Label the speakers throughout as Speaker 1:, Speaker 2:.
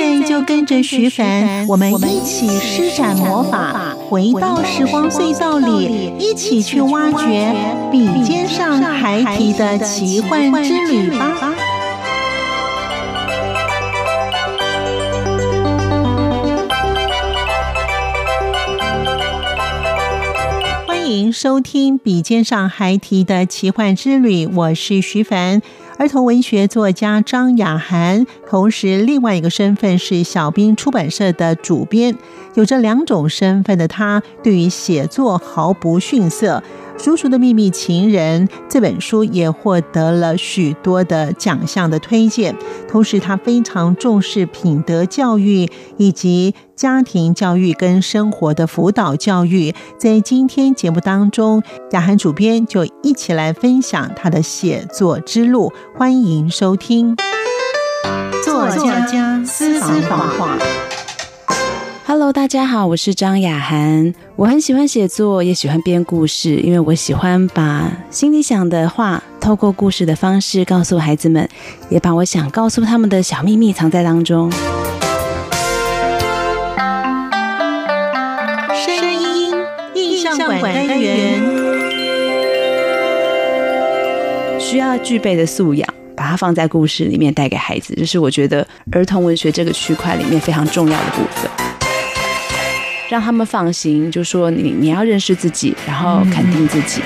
Speaker 1: 在就跟着徐凡，我们一起施展魔法，回到时光隧道里，一起去挖掘笔尖上孩提的奇幻之旅吧！欢迎收听《笔尖上孩提的奇幻之旅》，我是徐凡。儿童文学作家张雅涵，同时另外一个身份是小兵出版社的主编，有着两种身份的他，对于写作毫不逊色。《叔叔的秘密情人》这本书也获得了许多的奖项的推荐，同时他非常重视品德教育以及家庭教育跟生活的辅导教育。在今天节目当中，雅涵主编就一起来分享他的写作之路，欢迎收听作家私房话。
Speaker 2: Hello，大家好，我是张雅涵。我很喜欢写作，也喜欢编故事，因为我喜欢把心里想的话透过故事的方式告诉孩子们，也把我想告诉他们的小秘密藏在当中。
Speaker 1: 声音印象馆单元
Speaker 2: 需要具备的素养，把它放在故事里面带给孩子，这是我觉得儿童文学这个区块里面非常重要的部分。让他们放心，就说你你要认识自己，然后肯定自己。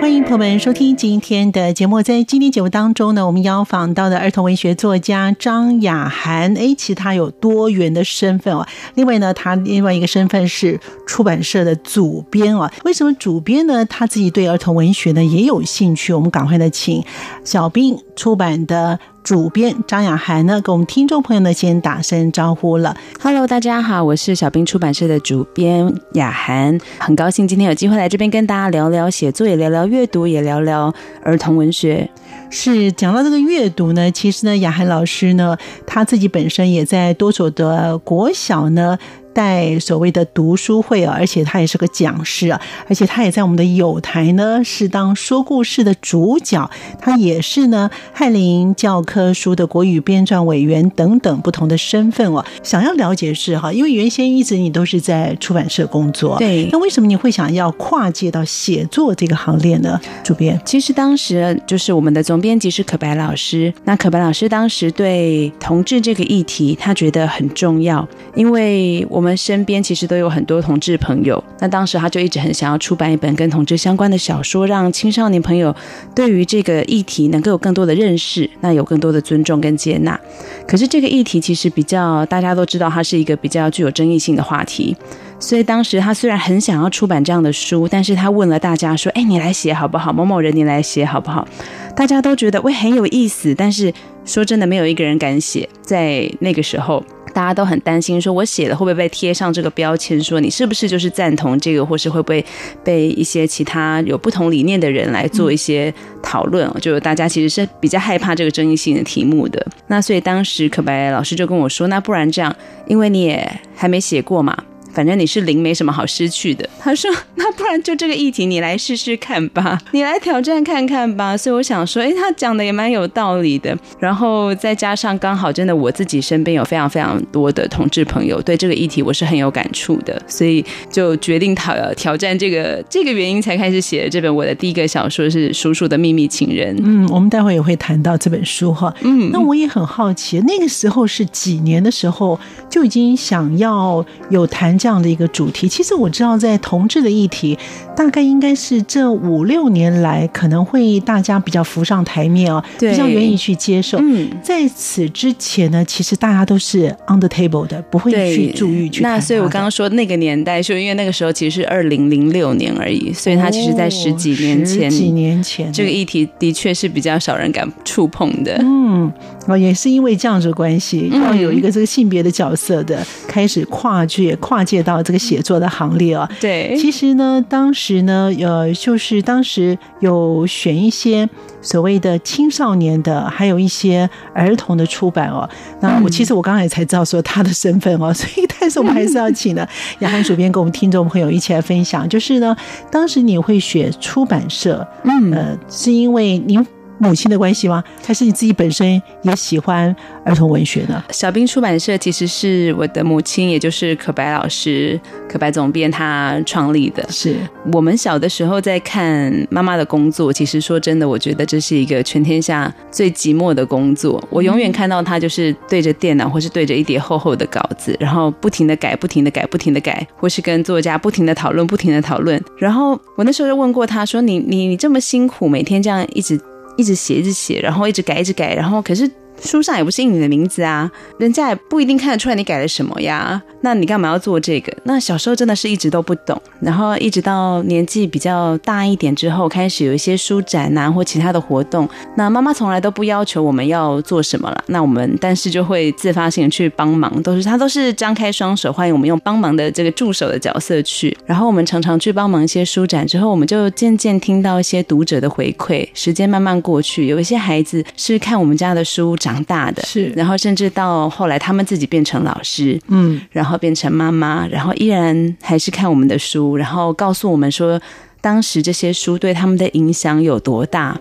Speaker 1: 欢迎朋友们收听今天的节目。在今天节目当中呢，我们邀访到的儿童文学作家张雅涵。哎，其他有多元的身份哦。另外呢，他另外一个身份是出版社的主编哦。为什么主编呢？他自己对儿童文学呢也有兴趣。我们赶快的请小兵出版的。主编张雅涵呢，跟我们听众朋友呢先打声招呼了。
Speaker 2: Hello，大家好，我是小兵出版社的主编雅涵，很高兴今天有机会来这边跟大家聊聊写作，也聊聊阅读，也聊聊儿童文学。
Speaker 1: 是讲到这个阅读呢，其实呢，雅涵老师呢，他自己本身也在多所的国小呢。带所谓的读书会啊，而且他也是个讲师啊，而且他也在我们的有台呢，是当说故事的主角。他也是呢，翰林教科书的国语编撰委员等等不同的身份哦。想要了解是哈，因为原先一直你都是在出版社工作，
Speaker 2: 对，
Speaker 1: 那为什么你会想要跨界到写作这个行列呢？主编，
Speaker 2: 其实当时就是我们的总编辑是可白老师，那可白老师当时对同志这个议题，他觉得很重要，因为我。我们身边其实都有很多同志朋友，那当时他就一直很想要出版一本跟同志相关的小说，让青少年朋友对于这个议题能够有更多的认识，那有更多的尊重跟接纳。可是这个议题其实比较大家都知道，它是一个比较具有争议性的话题，所以当时他虽然很想要出版这样的书，但是他问了大家说：“哎，你来写好不好？某某人你来写好不好？”大家都觉得喂很有意思，但是说真的，没有一个人敢写。在那个时候。大家都很担心，说我写了会不会被贴上这个标签，说你是不是就是赞同这个，或是会不会被一些其他有不同理念的人来做一些讨论？就大家其实是比较害怕这个争议性的题目的。那所以当时可白老师就跟我说，那不然这样，因为你也还没写过嘛。反正你是零，没什么好失去的。他说：“ 那不然就这个议题，你来试试看吧，你来挑战看看吧。”所以我想说，哎，他讲的也蛮有道理的。然后再加上刚好真的我自己身边有非常非常多的同志朋友，对这个议题我是很有感触的，所以就决定挑挑战这个这个原因才开始写这本我的第一个小说是《叔叔的秘密情人》。
Speaker 1: 嗯，我们待会也会谈到这本书哈。嗯，那我也很好奇，那个时候是几年的时候就已经想要有谈。这样的一个主题。其实我知道，在同志的议题，大概应该是这五六年来可能会大家比较浮上台面哦，比较愿意去接受。嗯，在此之前呢，其实大家都是 on the table 的，不会去注意去。
Speaker 2: 那所以我刚刚说那个年代，就因为那个时候其实是二零零六年而已，所以他其实在十几年前，十
Speaker 1: 几年前
Speaker 2: 这个议题的确是比较少人敢触碰的。
Speaker 1: 嗯，哦，也是因为这样子关系，要有一个这个性别的角色的开始跨界，跨界到这个写作的行列啊。
Speaker 2: 对，
Speaker 1: 其实呢，当时呢，呃，就是当时有选一些所谓的青少年的，还有一些儿童的出版哦。那我其实我刚才才知道说他的身份哦，所以但是我们还是要请呢 杨涵主编跟我们听众朋友一起来分享，就是呢，当时你会选出版社，嗯，呃，是因为您。母亲的关系吗？还是你自己本身也喜欢儿童文学呢？
Speaker 2: 小兵出版社其实是我的母亲，也就是可白老师、可白总编他创立的。
Speaker 1: 是
Speaker 2: 我们小的时候在看妈妈的工作，其实说真的，我觉得这是一个全天下最寂寞的工作。我永远看到他就是对着电脑，或是对着一叠厚厚的稿子，然后不停的改、不停的改、不停的改，或是跟作家不停的讨论、不停的讨论。然后我那时候就问过他说：“你你你这么辛苦，每天这样一直。”一直写，一直写，然后一直改，一直改，然后可是。书上也不是印你的名字啊，人家也不一定看得出来你改了什么呀。那你干嘛要做这个？那小时候真的是一直都不懂，然后一直到年纪比较大一点之后，开始有一些书展啊或其他的活动。那妈妈从来都不要求我们要做什么了，那我们但是就会自发性去帮忙，都是她都是张开双手欢迎我们用帮忙的这个助手的角色去。然后我们常常去帮忙一些书展之后，我们就渐渐听到一些读者的回馈。时间慢慢过去，有一些孩子是看我们家的书。长大的。
Speaker 1: 是，
Speaker 2: 然后甚至到后来，他们自己变成老师，嗯，然后变成妈妈，然后依然还是看我们的书，然后告诉我们说，当时这些书对他们的影响有多大。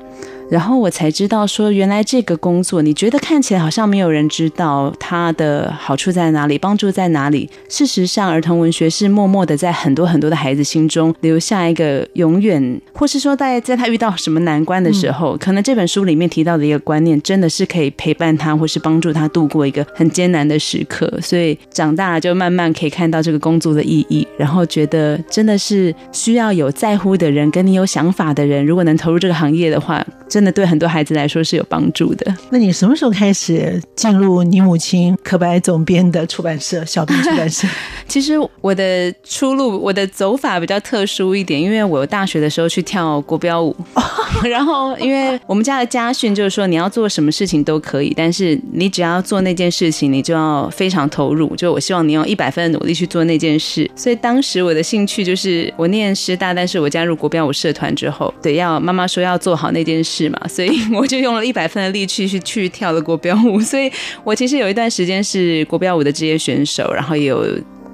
Speaker 2: 然后我才知道，说原来这个工作，你觉得看起来好像没有人知道它的好处在哪里，帮助在哪里。事实上，儿童文学是默默的在很多很多的孩子心中留下一个永远，或是说在在他遇到什么难关的时候，可能这本书里面提到的一个观念，真的是可以陪伴他，或是帮助他度过一个很艰难的时刻。所以长大了就慢慢可以看到这个工作的意义，然后觉得真的是需要有在乎的人，跟你有想法的人，如果能投入这个行业的话。真的对很多孩子来说是有帮助的。
Speaker 1: 那你什么时候开始进入你母亲可白总编的出版社小兵出版社？
Speaker 2: 其实我的出路，我的走法比较特殊一点，因为我大学的时候去跳国标舞，然后因为我们家的家训就是说你要做什么事情都可以，但是你只要做那件事情，你就要非常投入。就我希望你用一百分的努力去做那件事。所以当时我的兴趣就是我念师大，但是我加入国标舞社团之后，对，要妈妈说要做好那件事。是嘛？所以 我就用了一百分的力气去去跳了国标舞，所以我其实有一段时间是国标舞的职业选手，然后也有。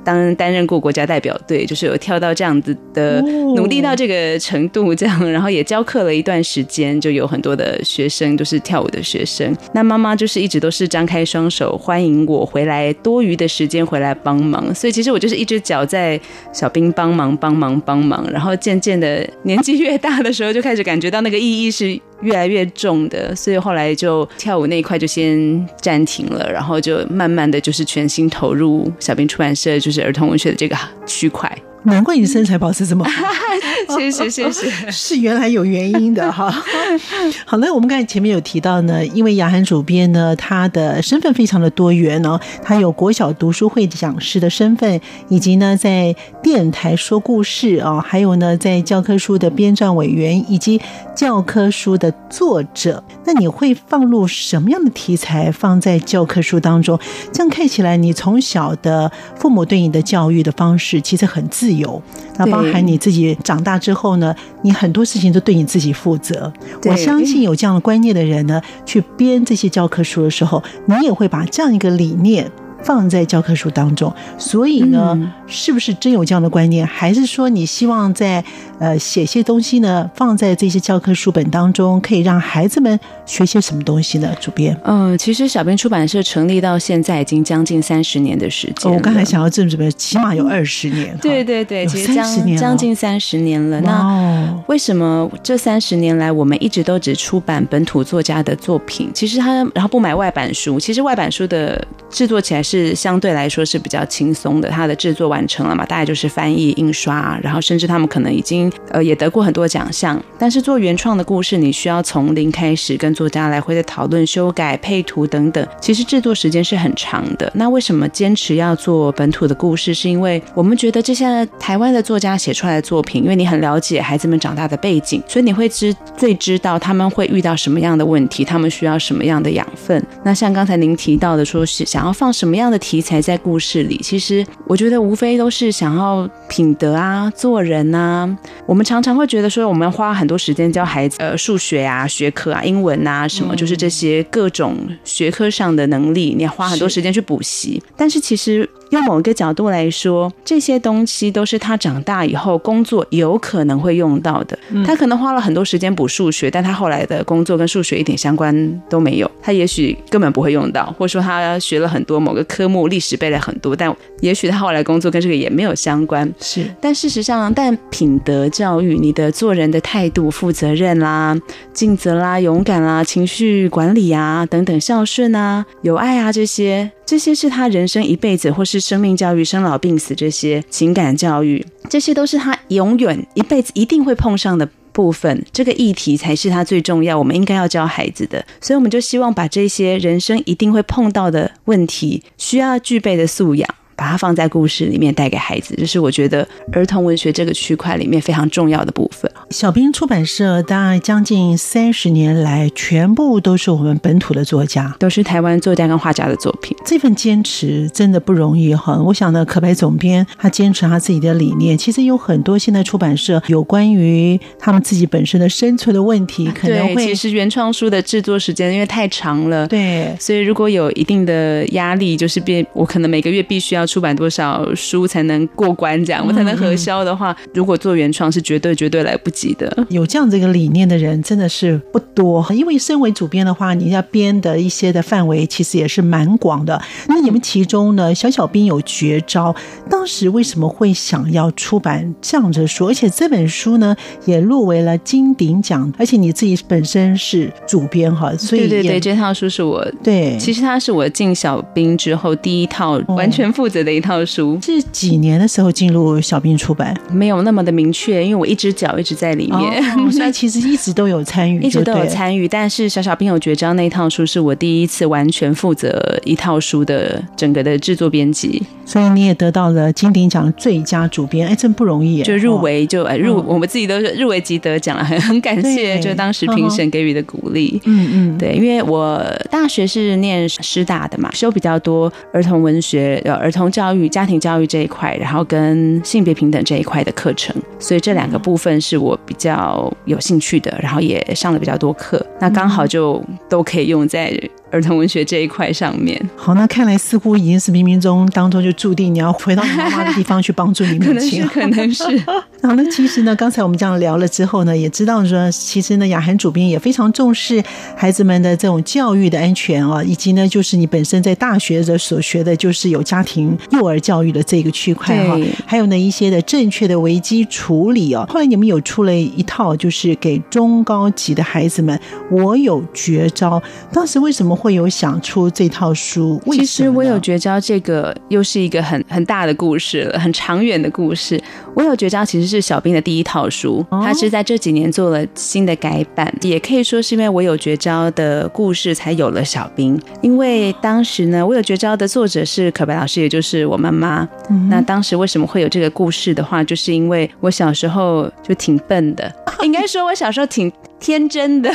Speaker 2: 当担任过国家代表队，就是有跳到这样子的，努力到这个程度，这样，然后也教课了一段时间，就有很多的学生都是跳舞的学生。那妈妈就是一直都是张开双手欢迎我回来，多余的时间回来帮忙。所以其实我就是一只脚在小兵帮忙帮忙帮忙，然后渐渐的年纪越大的时候，就开始感觉到那个意义是越来越重的，所以后来就跳舞那一块就先暂停了，然后就慢慢的就是全心投入小兵出版社。就是儿童文学的这个区块。
Speaker 1: 难怪你身材保持这么好，
Speaker 2: 谢 谢谢谢，
Speaker 1: 是原来有原因的哈。好了，我们刚才前面有提到呢，因为雅涵主编呢，他的身份非常的多元哦，他有国小读书会讲师的身份，以及呢在电台说故事哦，还有呢在教科书的编撰委员以及教科书的作者。那你会放入什么样的题材放在教科书当中？这样看起来，你从小的父母对你的教育的方式其实很自。自由，那包含你自己长大之后呢？你很多事情都对你自己负责。我相信有这样的观念的人呢，去编这些教科书的时候，你也会把这样一个理念。放在教科书当中，所以呢，是不是真有这样的观念？还是说你希望在呃写些东西呢？放在这些教科书本当中，可以让孩子们学些什么东西呢？主编，
Speaker 2: 嗯，其实小编出版社成立到现在已经将近三十年的时间。
Speaker 1: 我刚才想要正准备，起码有二十年。
Speaker 2: 对对对，其实
Speaker 1: 将年，
Speaker 2: 将近三十年了。那为什么这三十年来我们一直都只出版本土作家的作品？其实他然后不买外版书，其实外版书的。制作起来是相对来说是比较轻松的，它的制作完成了嘛，大概就是翻译、印刷，然后甚至他们可能已经呃也得过很多奖项。但是做原创的故事，你需要从零开始跟作家来回的讨论、修改、配图等等，其实制作时间是很长的。那为什么坚持要做本土的故事？是因为我们觉得这些台湾的作家写出来的作品，因为你很了解孩子们长大的背景，所以你会知最知道他们会遇到什么样的问题，他们需要什么样的养分。那像刚才您提到的，说是想要放什么样的题材在故事里，其实我觉得无非都是想要品德啊、做人啊。我们常常会觉得说，我们要花很多时间教孩子呃数学啊、学科啊、英文啊什么，就是这些各种学科上的能力，你要花很多时间去补习。但是其实用某一个角度来说，这些东西都是他长大以后工作有可能会用到的。他可能花了很多时间补数学，但他后来的工作跟数学一点相关都没有。他也许根本不会用到，或者说他学了很多某个科目，历史背了很多，但也许他后来工作跟这个也没有相关。
Speaker 1: 是，
Speaker 2: 但事实上，但品德教育，你的做人的态度、负责任啦、尽责啦、勇敢啦、情绪管理啊等等、孝顺啊、有爱啊这些，这些是他人生一辈子，或是生命教育、生老病死这些情感教育，这些都是他永远一辈子一定会碰上的。部分这个议题才是他最重要，我们应该要教孩子的，所以我们就希望把这些人生一定会碰到的问题，需要具备的素养。把它放在故事里面带给孩子，这是我觉得儿童文学这个区块里面非常重要的部分。
Speaker 1: 小兵出版社大概将近三十年来，全部都是我们本土的作家，
Speaker 2: 都是台湾作家跟画家的作品。
Speaker 1: 这份坚持真的不容易哈。我想呢，可白总编他坚持他自己的理念，其实有很多现在出版社有关于他们自己本身的生存的问题，可能会
Speaker 2: 其实原创书的制作时间因为太长了，
Speaker 1: 对，
Speaker 2: 所以如果有一定的压力，就是变我可能每个月必须要。出版多少书才能过关？这样我才能核销的话，如果做原创是绝对绝对来不及的。
Speaker 1: 有这样这个理念的人真的是不多，因为身为主编的话，你要编的一些的范围其实也是蛮广的。那你们其中呢，小小兵有绝招，当时为什么会想要出版这样的书？而且这本书呢也入围了金鼎奖，而且你自己本身是主编哈，所以
Speaker 2: 对对对，这套书是我
Speaker 1: 对，
Speaker 2: 其实它是我进小兵之后第一套完全负责。的一套书。
Speaker 1: 是几年的时候进入小兵出版，
Speaker 2: 没有那么的明确，因为我一只脚一直在里面，
Speaker 1: 所以其实一直都有参与，
Speaker 2: 一直都有参与。但是小小兵有绝招那一套书是我第一次完全负责一套书的整个的制作编辑，
Speaker 1: 所以你也得到了金鼎奖最佳主编，哎，真不容易，
Speaker 2: 就入围就哎入，我们自己都入围即得奖了，很很感谢，就当时评审给予的鼓励，
Speaker 1: 嗯嗯，
Speaker 2: 对，因为我大学是念师大的嘛，修比较多儿童文学，呃，儿童。教育、家庭教育这一块，然后跟性别平等这一块的课程，所以这两个部分是我比较有兴趣的，然后也上了比较多课，那刚好就都可以用在。儿童文学这一块上面，
Speaker 1: 好，那看来似乎已经是冥冥中当中就注定你要回到你妈妈的地方去帮助你母亲，
Speaker 2: 可能是。
Speaker 1: 然后呢，其实呢，刚才我们这样聊了之后呢，也知道说，其实呢，雅涵主编也非常重视孩子们的这种教育的安全啊，以及呢，就是你本身在大学的所学的，就是有家庭幼儿教育的这个区块哈，还有呢一些的正确的危机处理哦。后来你们有出了一套，就是给中高级的孩子们，我有绝招。当时为什么？会有想出这套书？
Speaker 2: 其实我有绝招，这个又是一个很很大的故事了，很长远的故事。我有绝招其实是小兵的第一套书，他是在这几年做了新的改版，也可以说是因为我有绝招的故事才有了小兵。因为当时呢，我有绝招的作者是可白老师，也就是我妈妈。那当时为什么会有这个故事的话，就是因为我小时候就挺笨的，应该说我小时候挺。天真的，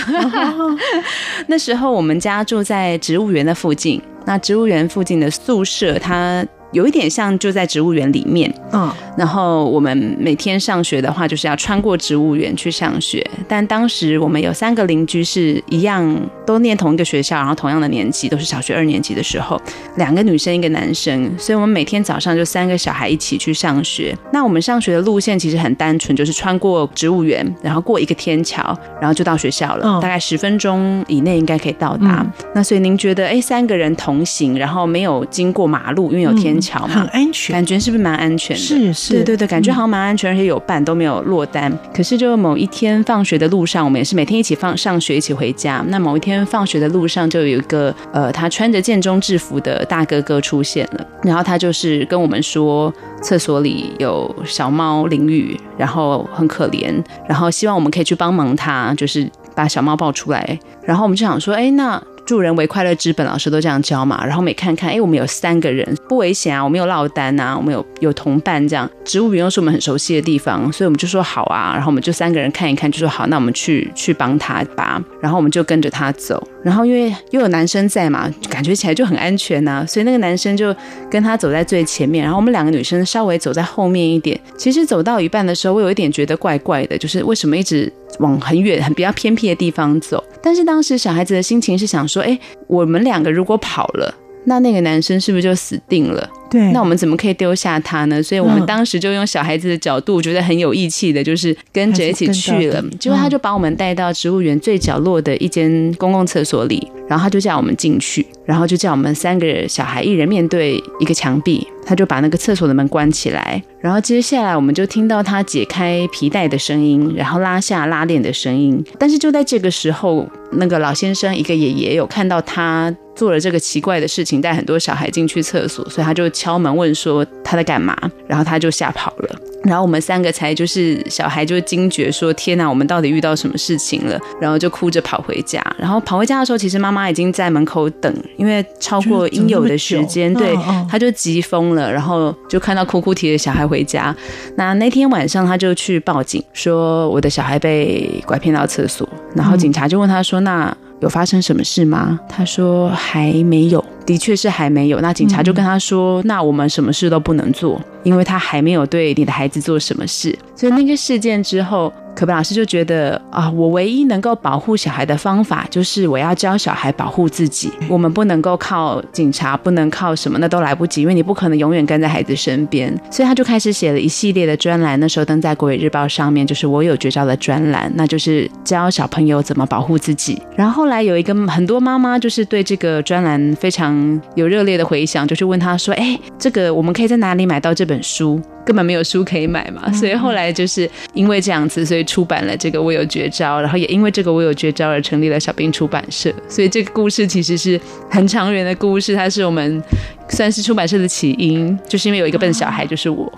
Speaker 2: 那时候我们家住在植物园的附近，那植物园附近的宿舍，它。有一点像就在植物园里面，
Speaker 1: 嗯，
Speaker 2: 然后我们每天上学的话，就是要穿过植物园去上学。但当时我们有三个邻居是一样，都念同一个学校，然后同样的年级，都是小学二年级的时候，两个女生一个男生，所以我们每天早上就三个小孩一起去上学。那我们上学的路线其实很单纯，就是穿过植物园，然后过一个天桥，然后就到学校了，大概十分钟以内应该可以到达。那所以您觉得，哎，三个人同行，然后没有经过马路，因为有天桥嘛。
Speaker 1: 很安全，
Speaker 2: 感觉是不是蛮安全的？
Speaker 1: 是是，
Speaker 2: 对对对，感觉好像蛮安全，而且有伴都没有落单。可是就某一天放学的路上，我们也是每天一起放上学，一起回家。那某一天放学的路上，就有一个呃，他穿着建中制服的大哥哥出现了，然后他就是跟我们说，厕所里有小猫淋雨，然后很可怜，然后希望我们可以去帮忙他，就是把小猫抱出来。然后我们就想说，哎，那。助人为快乐之本，老师都这样教嘛。然后每看看，哎，我们有三个人不危险啊，我们有落单啊，我们有有同伴这样。植物园又是我们很熟悉的地方，所以我们就说好啊。然后我们就三个人看一看，就说好，那我们去去帮他吧。然后我们就跟着他走。然后因为又有男生在嘛，感觉起来就很安全呐。所以那个男生就跟他走在最前面，然后我们两个女生稍微走在后面一点。其实走到一半的时候，我有一点觉得怪怪的，就是为什么一直往很远、很比较偏僻的地方走？但是当时小孩子的心情是想说，哎，我们两个如果跑了，那那个男生是不是就死定了？
Speaker 1: 对，
Speaker 2: 那我们怎么可以丢下他呢？所以我们当时就用小孩子的角度，觉得很有义气的，就是跟着一起去了。结果他就把我们带到植物园最角落的一间公共厕所里，然后他就叫我们进去，然后就叫我们三个小孩一人面对一个墙壁，他就把那个厕所的门关起来。然后接下来我们就听到他解开皮带的声音，然后拉下拉链的声音。但是就在这个时候，那个老先生一个爷爷有看到他做了这个奇怪的事情，带很多小孩进去厕所，所以他就。敲门问说他在干嘛，然后他就吓跑了，然后我们三个才就是小孩就惊觉说天哪，我们到底遇到什么事情了？然后就哭着跑回家，然后跑回家的时候，其实妈妈已经在门口等，因为超过应有的时间，对，他就急疯了，然后就看到哭哭啼啼的小孩回家。那那天晚上他就去报警，说我的小孩被拐骗到厕所，然后警察就问他说那。有发生什么事吗？他说还没有，的确是还没有。那警察就跟他说：“那我们什么事都不能做，因为他还没有对你的孩子做什么事。”所以那个事件之后。可白老师就觉得啊，我唯一能够保护小孩的方法，就是我要教小孩保护自己。我们不能够靠警察，不能靠什么，那都来不及，因为你不可能永远跟在孩子身边。所以他就开始写了一系列的专栏，那时候登在《国语日报》上面，就是我有绝招的专栏，那就是教小朋友怎么保护自己。然后后来有一个很多妈妈就是对这个专栏非常有热烈的回响，就去问他说：“哎，这个我们可以在哪里买到这本书？”根本没有书可以买嘛，所以后来就是因为这样子，所以出版了这个《我有绝招》，然后也因为这个《我有绝招》而成立了小兵出版社。所以这个故事其实是很长远的故事，它是我们算是出版社的起因，就是因为有一个笨小孩，就是我。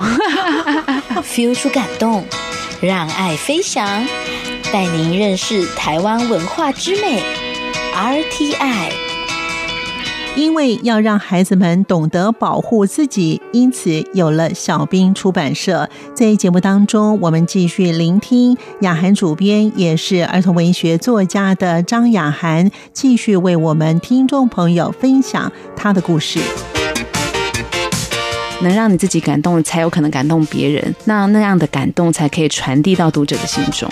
Speaker 3: feel 出感动，让爱飞翔，带您认识台湾文化之美，RTI。
Speaker 1: 因为要让孩子们懂得保护自己，因此有了小兵出版社。在节目当中，我们继续聆听雅涵主编，也是儿童文学作家的张雅涵，继续为我们听众朋友分享他的故事。
Speaker 2: 能让你自己感动，才有可能感动别人。那那样的感动，才可以传递到读者的心中。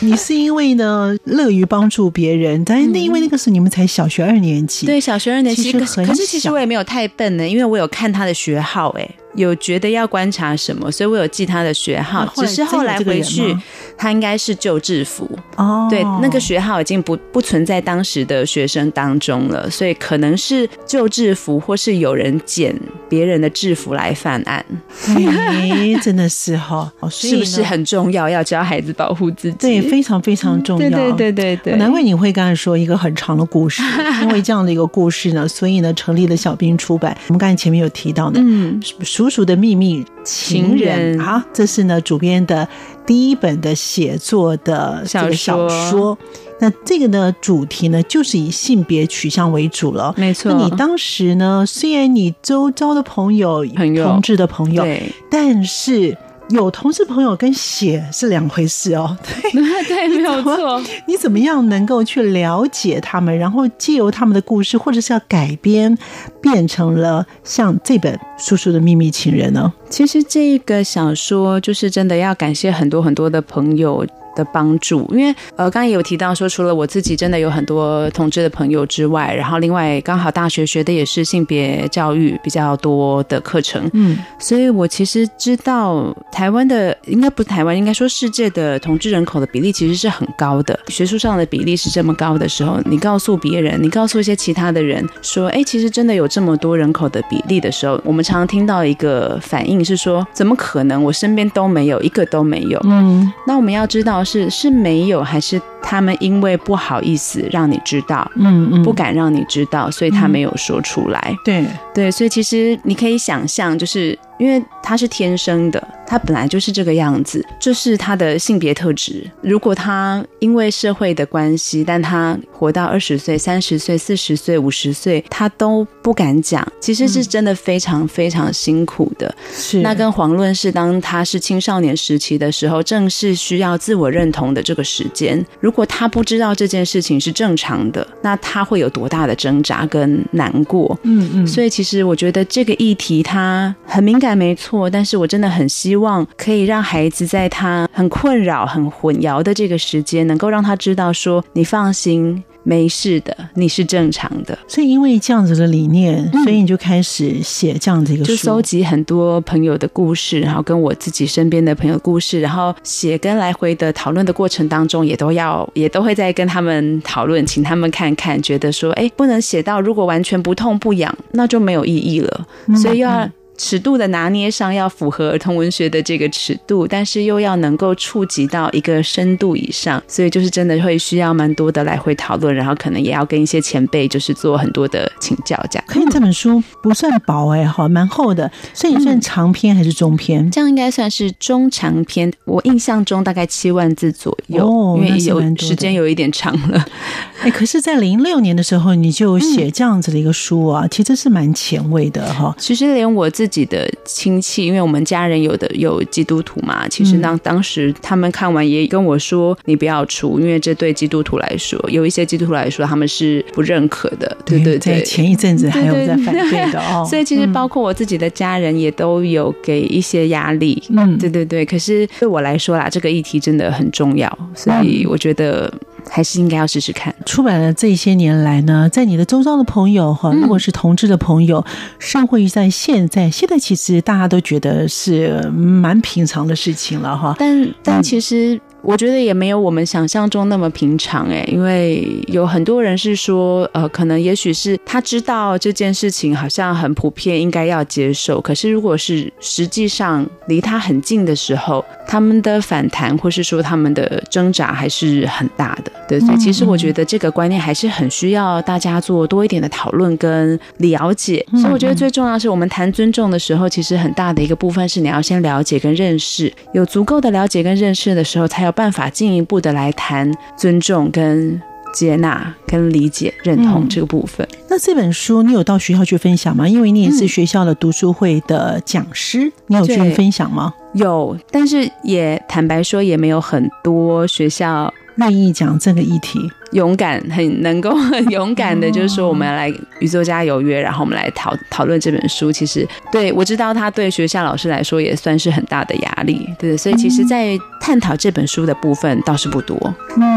Speaker 1: 你是因为呢乐于帮助别人，但是那因为那个时候你们才小学二年级，
Speaker 2: 对，小学二年级，
Speaker 1: 可
Speaker 2: 是其实我也没有太笨呢，因为我有看他的学号，哎。有觉得要观察什么，所以我有记他的学号。只是后来回去，他应该是旧制服哦。对，那个学号已经不不存在当时的学生当中了，所以可能是旧制服，或是有人捡别人的制服来犯案。
Speaker 1: 哎，真的是哈，
Speaker 2: 是不是很重要？要教孩子保护自己，
Speaker 1: 对，非常非常重要。
Speaker 2: 对对对对对，
Speaker 1: 难怪你会刚才说一个很长的故事，因为这样的一个故事呢，所以呢，成立了小兵出版。我们刚才前面有提到的，嗯。叔叔的秘密情人，啊，这是呢主编的第一本的写作的这个小说。那这个呢主题呢就是以性别取向为主了，
Speaker 2: 没错。
Speaker 1: 那你当时呢，虽然你周遭的朋友、同志的朋友，但是。有同事朋友跟写是两回事哦，
Speaker 2: 对对，没有错。
Speaker 1: 你怎么样能够去了解他们，然后借由他们的故事，或者是要改编，变成了像这本《叔叔的秘密情人》呢？
Speaker 2: 其实这个小说就是真的要感谢很多很多的朋友。的帮助。因为呃，刚刚也有提到说，除了我自己真的有很多同志的朋友之外，然后另外刚好大学学的也是性别教育比较多的课程，嗯，所以我其实知道台湾的应该不是台湾，应该说世界的同志人口的比例其实是很高的。学术上的比例是这么高的时候，你告诉别人，你告诉一些其他的人说，哎，其实真的有这么多人口的比例的时候，我们常常听到一个反应是说，怎么可能？我身边都没有一个都没有。嗯，那我们要知道是是没有还是？他们因为不好意思让你知道，嗯嗯，不敢让你知道，所以他没有说出来。
Speaker 1: 对
Speaker 2: 对，所以其实你可以想象，就是因为他是天生的，他本来就是这个样子，这是他的性别特质。如果他因为社会的关系，但他活到二十岁、三十岁、四十岁、五十岁，他都不敢讲，其实是真的非常非常辛苦的。
Speaker 1: 是
Speaker 2: 那跟黄论是当他是青少年时期的时候，正是需要自我认同的这个时间。如果他不知道这件事情是正常的，那他会有多大的挣扎跟难过？嗯嗯。所以其实我觉得这个议题他很敏感，没错。但是我真的很希望可以让孩子在他很困扰、很混淆的这个时间，能够让他知道说：“你放心。”没事的，你是正常的。
Speaker 1: 所以因为这样子的理念，所以你就开始写这样子一个书，
Speaker 2: 就搜集很多朋友的故事，然后跟我自己身边的朋友故事，然后写跟来回的讨论的过程当中，也都要也都会在跟他们讨论，请他们看看，觉得说，哎，不能写到如果完全不痛不痒，那就没有意义了。所以要。尺度的拿捏上要符合儿童文学的这个尺度，但是又要能够触及到一个深度以上，所以就是真的会需要蛮多的来回讨论，然后可能也要跟一些前辈就是做很多的请教。这样，
Speaker 1: 可以这本书不算薄哎，好蛮厚的，所以算长篇还是中篇？
Speaker 2: 这样应该算是中长篇。我印象中大概七万字左右，因为有时间有一点长了。
Speaker 1: 哎，可是，在零六年的时候你就写这样子的一个书啊，其实是蛮前卫的哈。
Speaker 2: 其实连我自自己的亲戚，因为我们家人有的有基督徒嘛，其实当当时他们看完也跟我说：“你不要出，因为这对基督徒来说，有一些基督徒来说他们是不认可的。”对对对，
Speaker 1: 前一阵子还有在反对的 哦。
Speaker 2: 所以其实包括我自己的家人也都有给一些压力。嗯，对对对。可是对我来说啦，这个议题真的很重要，所以我觉得。还是应该要试试看。
Speaker 1: 出版了这些年来呢，在你的周遭的朋友哈，如果是同志的朋友，上会在现在，现在其实大家都觉得是蛮平常的事情了哈。
Speaker 2: 但但其实。我觉得也没有我们想象中那么平常哎，因为有很多人是说，呃，可能也许是他知道这件事情好像很普遍，应该要接受。可是如果是实际上离他很近的时候，他们的反弹或是说他们的挣扎还是很大的。对，所以其实我觉得这个观念还是很需要大家做多一点的讨论跟了解。所以我觉得最重要是我们谈尊重的时候，其实很大的一个部分是你要先了解跟认识，有足够的了解跟认识的时候，才有。办法进一步的来谈尊重、跟接纳、跟理解、认同这个部分。
Speaker 1: 那这本书你有到学校去分享吗？因为你也是学校的读书会的讲师，你有去分享吗？
Speaker 2: 有，但是也坦白说，也没有很多学校
Speaker 1: 愿意讲这个议题。
Speaker 2: 勇敢，很能够很勇敢的，就是说我们要来宇宙家有约，然后我们来讨讨论这本书。其实，对我知道他对学校老师来说也算是很大的压力，对，所以其实，在探讨这本书的部分倒是不多，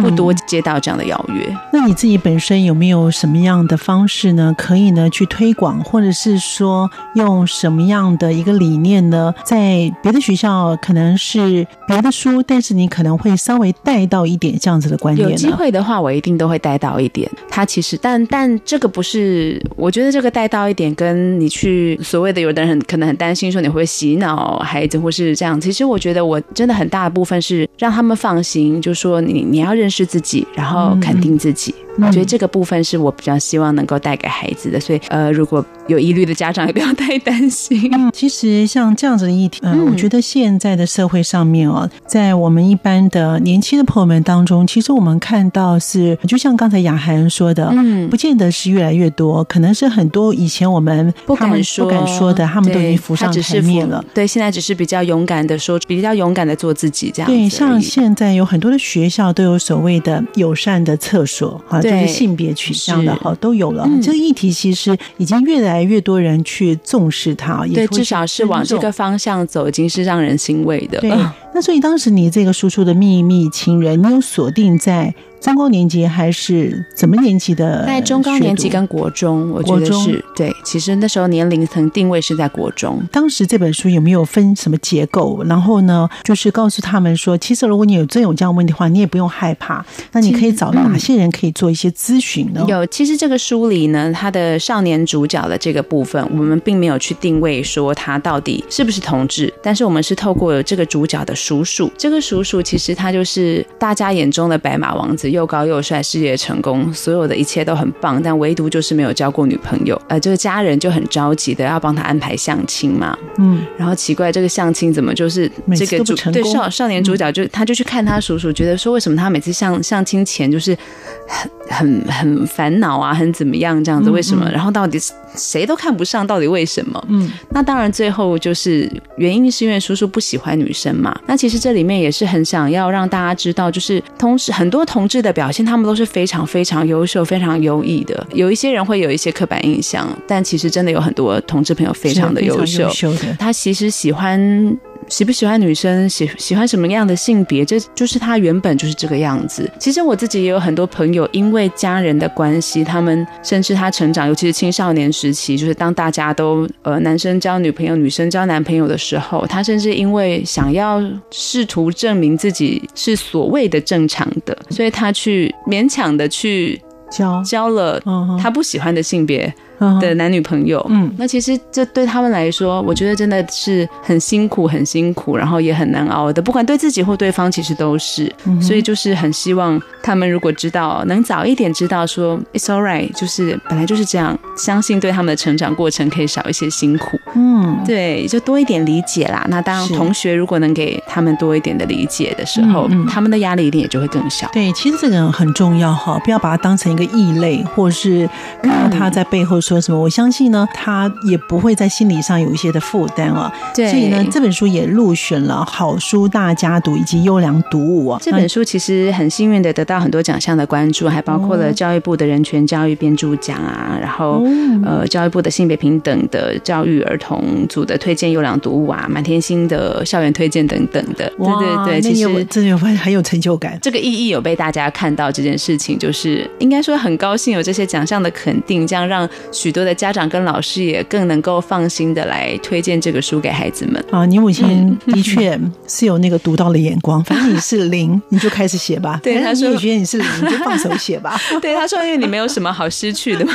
Speaker 2: 不多接到这样的邀约。
Speaker 1: 那你自己本身有没有什么样的方式呢？可以呢去推广，或者是说用什么样的一个理念呢？在别的学校可能是别的书，但是你可能会稍微带到一点这样子的观念。
Speaker 2: 有机会的话，我一定都会带到一点。他其实，但但这个不是，我觉得这个带到一点，跟你去所谓的有的人很可能很担心说你会洗脑孩子或是这样。其实我觉得我真的很大的部分是让他们放心，就说你你要认识自己，然后肯定自己。我觉得这个部分是我比较希望能够带给孩子的，所以呃，如果有疑虑的家长也不要太担心。
Speaker 1: 其实像这样子的议题，嗯，我觉得现在的社会上面哦，在我们一般的年轻的朋友们当中，其实我们看到是，就像刚才雅涵说的，嗯，不见得是越来越多，可能是很多以前我们
Speaker 2: 不敢说、
Speaker 1: 不敢说的，他们都已经浮上台面了。
Speaker 2: 对，现在只是比较勇敢的说，比较勇敢的做自己这样。
Speaker 1: 对，像现在有很多的学校都有所谓的友善的厕所啊。就是性别取向的哈，都有了。这个议题其实已经越来越多人去重视它，
Speaker 2: 对，至少是往这个方向走，已经是让人欣慰的。
Speaker 1: 对，那所以当时你这个叔叔的秘密情人，你有锁定在。中高年级还是怎么年级的？
Speaker 2: 在中高年级跟国中，我觉得是对。其实那时候年龄层定位是在国中。
Speaker 1: 当时这本书有没有分什么结构？然后呢，就是告诉他们说，其实如果你有真有这样问题的话，你也不用害怕。那你可以找哪些人可以做一些咨询呢？
Speaker 2: 有，其实这个书里呢，他的少年主角的这个部分，我们并没有去定位说他到底是不是同志，但是我们是透过这个主角的叔叔，这个叔叔其实他就是大家眼中的白马王子。又高又帅，事业成功，所有的一切都很棒，但唯独就是没有交过女朋友。呃，这个家人就很着急的要帮他安排相亲嘛。嗯，然后奇怪，这个相亲怎么就是这个主对少少年主角就他就去看他叔叔，觉得说为什么他每次相相亲前就是很很很烦恼啊，很怎么样这样子？为什么？然后到底谁都看不上，到底为什么？嗯，那当然最后就是原因是因为叔叔不喜欢女生嘛。那其实这里面也是很想要让大家知道，就是同时很多同志。的表现，他们都是非常非常优秀、非常优异的。有一些人会有一些刻板印象，但其实真的有很多同志朋友非常的优秀。他其实喜欢喜不喜欢女生，喜喜欢什么样的性别，这就是他原本就是这个样子。其实我自己也有很多朋友，因为家人的关系，他们甚至他成长，尤其是青少年时期，就是当大家都呃男生交女朋友、女生交男朋友的时候，他甚至因为想要试图证明自己是所谓的正常的，所以他。去勉强的去
Speaker 1: 交
Speaker 2: 交了他不喜欢的性别。的男女朋友，嗯，那其实这对他们来说，我觉得真的是很辛苦，很辛苦，然后也很难熬的。不管对自己或对方，其实都是。所以就是很希望他们如果知道，能早一点知道说 it's alright，就是本来就是这样，相信对他们的成长过程可以少一些辛苦。嗯，对，就多一点理解啦。那当同学如果能给他们多一点的理解的时候，他们的压力一定也就会更小。
Speaker 1: 对，其实这个很重要哈，不要把它当成一个异类，或是看到他在背后说。说什么？我相信呢，他也不会在心理上有一些的负担啊。
Speaker 2: 对，
Speaker 1: 所以呢，这本书也入选了好书大家读以及优良读物啊。
Speaker 2: 这本书其实很幸运的得到很多奖项的关注，还包括了教育部的人权教育编著奖啊，然后呃教育部的性别平等的教育儿童组的推荐优良读物啊，满天星的校园推荐等等的。对对对，其实
Speaker 1: 真的有很有成就感。
Speaker 2: 这个意义有被大家看到这件事情，就是应该说很高兴有这些奖项的肯定，这样让。许多的家长跟老师也更能够放心的来推荐这个书给孩子们
Speaker 1: 啊！你母亲的确 是有那个独到的眼光，反正你是 零，你就开始写吧。
Speaker 2: 对，他说
Speaker 1: 你觉得你是零，你就放手写吧。
Speaker 2: 对，他说因为你没有什么好失去的嘛。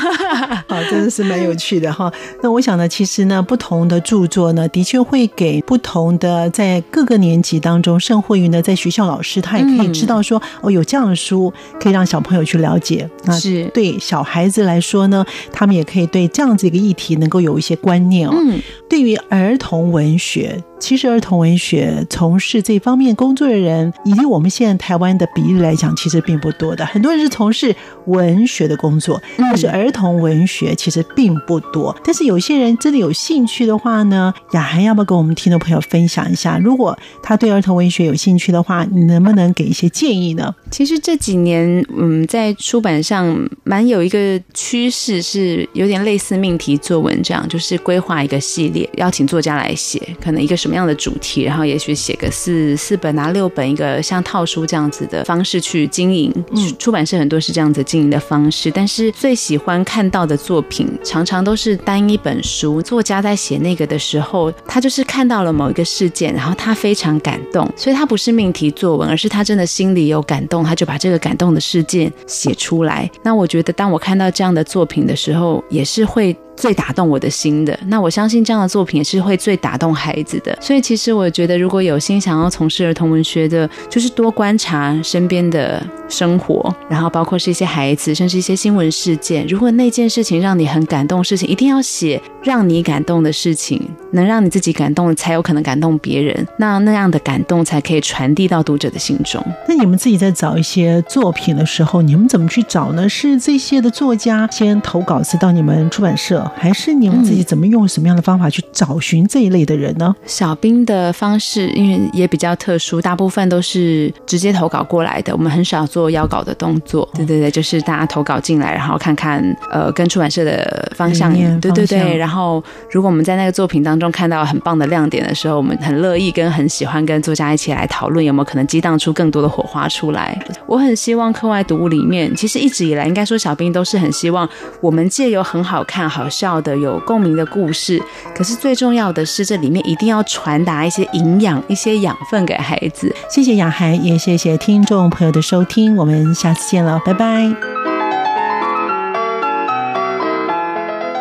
Speaker 1: 啊，真的是蛮有趣的哈。那我想呢，其实呢，不同的著作呢，的确会给不同的在各个年级当中，甚或于呢，在学校老师他也可以知道说，哦，有这样的书可以让小朋友去了解。
Speaker 2: 那是
Speaker 1: 对小孩子来说呢，他们也可以。对这样子一个议题能够有一些观念哦。嗯，对于儿童文学。其实儿童文学从事这方面工作的人，以及我们现在台湾的比例来讲，其实并不多的。很多人是从事文学的工作，但是儿童文学其实并不多。但是有些人真的有兴趣的话呢，雅涵要不要跟我们听众朋友分享一下？如果他对儿童文学有兴趣的话，你能不能给一些建议呢？
Speaker 2: 其实这几年，嗯，在出版上蛮有一个趋势，是有点类似命题作文这样，就是规划一个系列，邀请作家来写，可能一个什。什么样的主题，然后也许写个四四本啊六本，一个像套书这样子的方式去经营。嗯，出版社很多是这样子经营的方式，但是最喜欢看到的作品，常常都是单一本书。作家在写那个的时候，他就是看到了某一个事件，然后他非常感动，所以他不是命题作文，而是他真的心里有感动，他就把这个感动的事件写出来。那我觉得，当我看到这样的作品的时候，也是会。最打动我的心的，那我相信这样的作品也是会最打动孩子的。所以其实我觉得，如果有心想要从事儿童文学的，就是多观察身边的生活，然后包括是一些孩子，甚至一些新闻事件。如果那件事情让你很感动，事情一定要写让你感动的事情，能让你自己感动，才有可能感动别人。那那样的感动才可以传递到读者的心中。
Speaker 1: 那你们自己在找一些作品的时候，你们怎么去找呢？是这些的作家先投稿子到你们出版社？呢？还是你们自己怎么用什么样的方法去找寻这一类的人呢？
Speaker 2: 小兵的方式因为也比较特殊，大部分都是直接投稿过来的，我们很少做邀稿的动作。对对对，就是大家投稿进来，然后看看呃跟出版社的方向，对对对。然后如果我们在那个作品当中看到很棒的亮点的时候，我们很乐意跟很喜欢跟作家一起来讨论，有没有可能激荡出更多的火花出来。我很希望课外读物里面，其实一直以来应该说小兵都是很希望我们借由很好看、好笑的、有共鸣的故事，可是最重要的是这里面一定要传达一些营养、一些养分给孩子。
Speaker 1: 谢谢雅涵，也谢谢听众朋友的收听，我们下次见了，拜拜。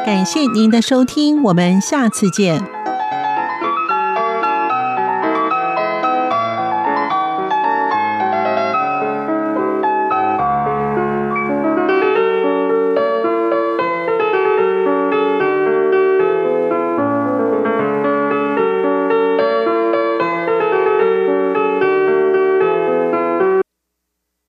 Speaker 1: 感谢您的收听，我们下次见。